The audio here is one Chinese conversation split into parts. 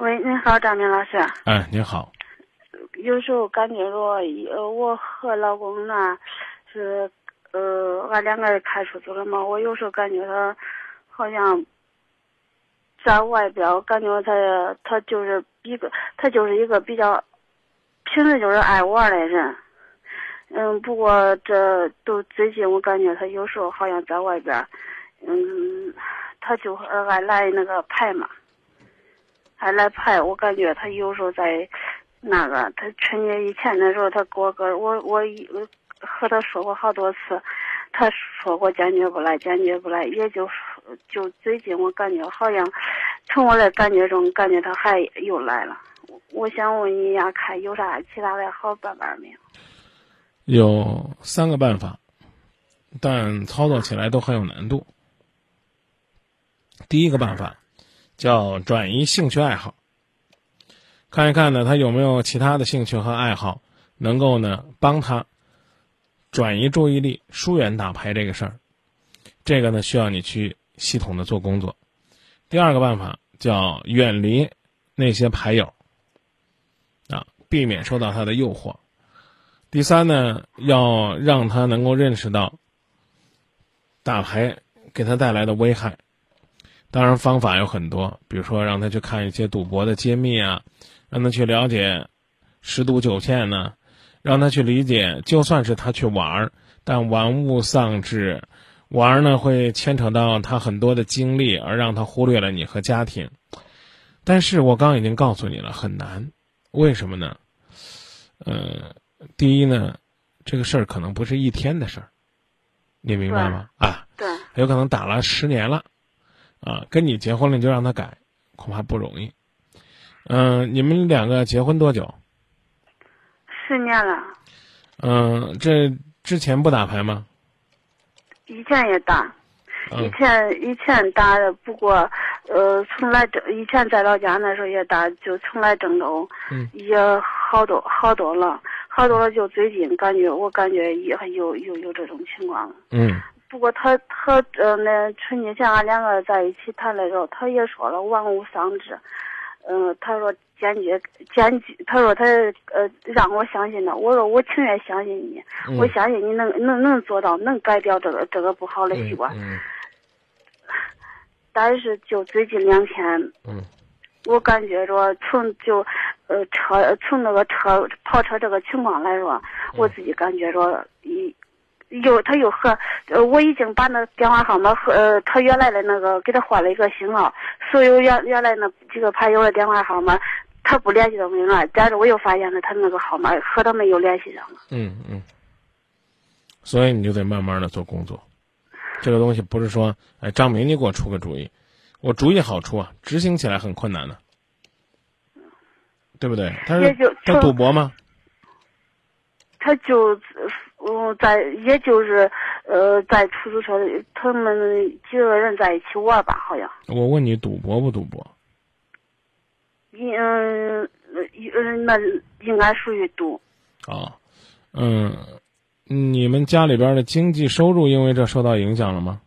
喂，你好，张明老师。哎，你好。有时候感觉着，呃，我和老公呢，是，呃，俺两个人开出去了嘛。我有时候感觉他，好像，在外边，我感觉他，他就是一个，他就是一个比较，平时就是爱玩的人。嗯，不过这都最近我感觉他有时候好像在外边，嗯，他就爱来那个牌嘛，还来拍。我感觉他有时候在。那个，他春节以前的时候，他给我个我我和他说过好多次，他说过坚决不来，坚决不来。也就就最近，我感觉好像从我的感觉中，感觉他还又来了。我想问一下，看有啥其他的好办法没有？有三个办法，但操作起来都很有难度。第一个办法叫转移兴趣爱好。看一看呢，他有没有其他的兴趣和爱好，能够呢帮他转移注意力、疏远打牌这个事儿。这个呢需要你去系统的做工作。第二个办法叫远离那些牌友啊，避免受到他的诱惑。第三呢，要让他能够认识到打牌给他带来的危害。当然方法有很多，比如说让他去看一些赌博的揭秘啊。让他去了解十赌九欠呢，让他去理解，就算是他去玩儿，但玩物丧志，玩儿呢会牵扯到他很多的精力，而让他忽略了你和家庭。但是我刚已经告诉你了，很难，为什么呢？呃，第一呢，这个事儿可能不是一天的事儿，你明白吗？啊，对，有可能打了十年了，啊，跟你结婚了你就让他改，恐怕不容易。嗯，你们两个结婚多久？十年了。嗯，这之前不打牌吗？以前也打，以前以前打的，不过呃，从来郑以前在老家那时候也打，就从来郑州，也好多好多了，好多了。就最近感觉，我感觉也有有有这种情况。嗯。不过他他呃，那春节前俺两个在一起谈的时候，他也说了玩物丧志。嗯，他说坚决坚决，他说他呃让我相信他，我说我情愿相信你，我相信你能能能做到，能改掉这个这个不好的习惯。但是就最近两天，嗯，我感觉着从就呃车从那个车跑车这个情况来说，我自己感觉着一。又，他又和，呃，我已经把那电话号码和呃，他原来的那个给他换了一个新号，所有原原来那几个牌友的电话号码，他不联系都没了。但是我又发现了他那个号码和他们又联系上了。嗯嗯。所以你就得慢慢的做工作，这个东西不是说，哎，张明你给我出个主意，我主意好出啊，执行起来很困难的，对不对？他是他赌博吗？他就。嗯，在也就是，呃，在出租车里，他们几个人在一起玩吧，好像。我问你，赌博不赌博？嗯，嗯，那应该属于赌。啊，嗯，你们家里边的经济收入因为这受到影响了吗？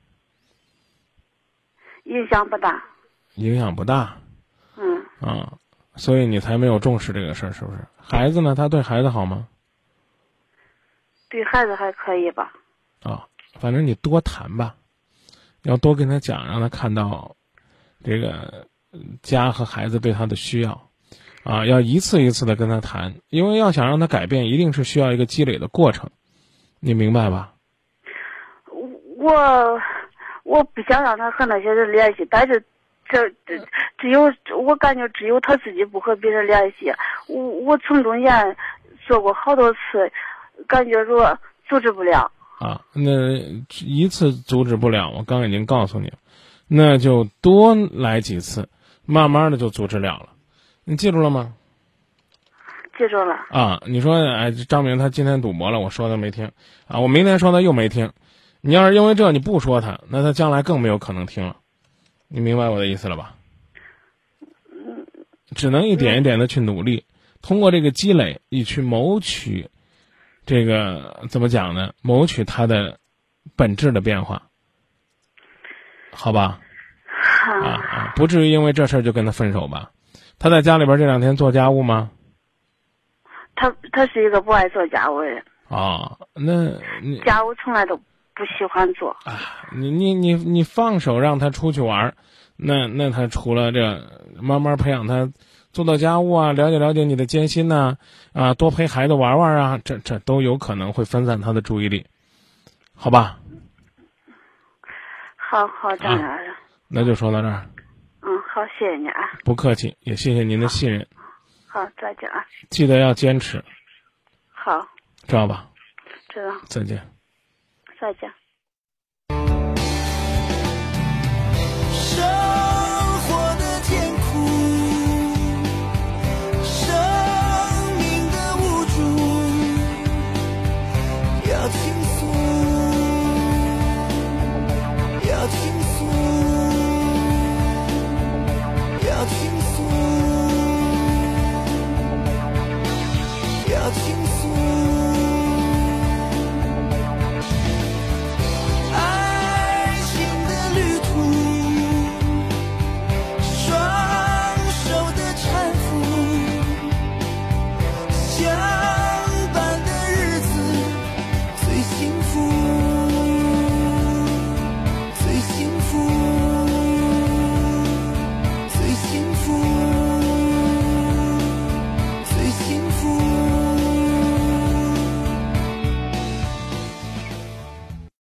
影响不大。影响不大。嗯。啊，所以你才没有重视这个事儿，是不是？孩子呢？他对孩子好吗？对孩子还可以吧，啊，反正你多谈吧，要多跟他讲，让他看到这个家和孩子对他的需要，啊，要一次一次的跟他谈，因为要想让他改变，一定是需要一个积累的过程，你明白吧？我我不想让他和那些人联系，但是这这只有我感觉只有他自己不和别人联系，我我从中间做过好多次。感觉说阻止不了啊，那一次阻止不了，我刚已经告诉你了，那就多来几次，慢慢的就阻止了了。你记住了吗？记住了。啊，你说哎，张明他今天赌博了，我说他没听啊，我明天说他又没听。你要是因为这你不说他，那他将来更没有可能听了。你明白我的意思了吧？只能一点一点的去努力，通过这个积累，以去谋取。这个怎么讲呢？谋取他的本质的变化，好吧？啊啊，不至于因为这事儿就跟他分手吧？他在家里边这两天做家务吗？他他是一个不爱做家务的人，啊，那你家务从来都不喜欢做。啊，你你你你放手让他出去玩儿，那那他除了这，慢慢培养他做做家务啊，了解了解你的艰辛呐、啊，多陪孩子玩玩啊，这这都有可能会分散他的注意力，好吧？好好，张老师，那就说到这儿，嗯，好，谢谢你啊，不客气，也谢谢您的信任，好，再见啊，记得要坚持，好，知道吧？知道，再见。再见。生倾诉爱情的旅途双手的搀扶相伴的日子最幸福最幸福。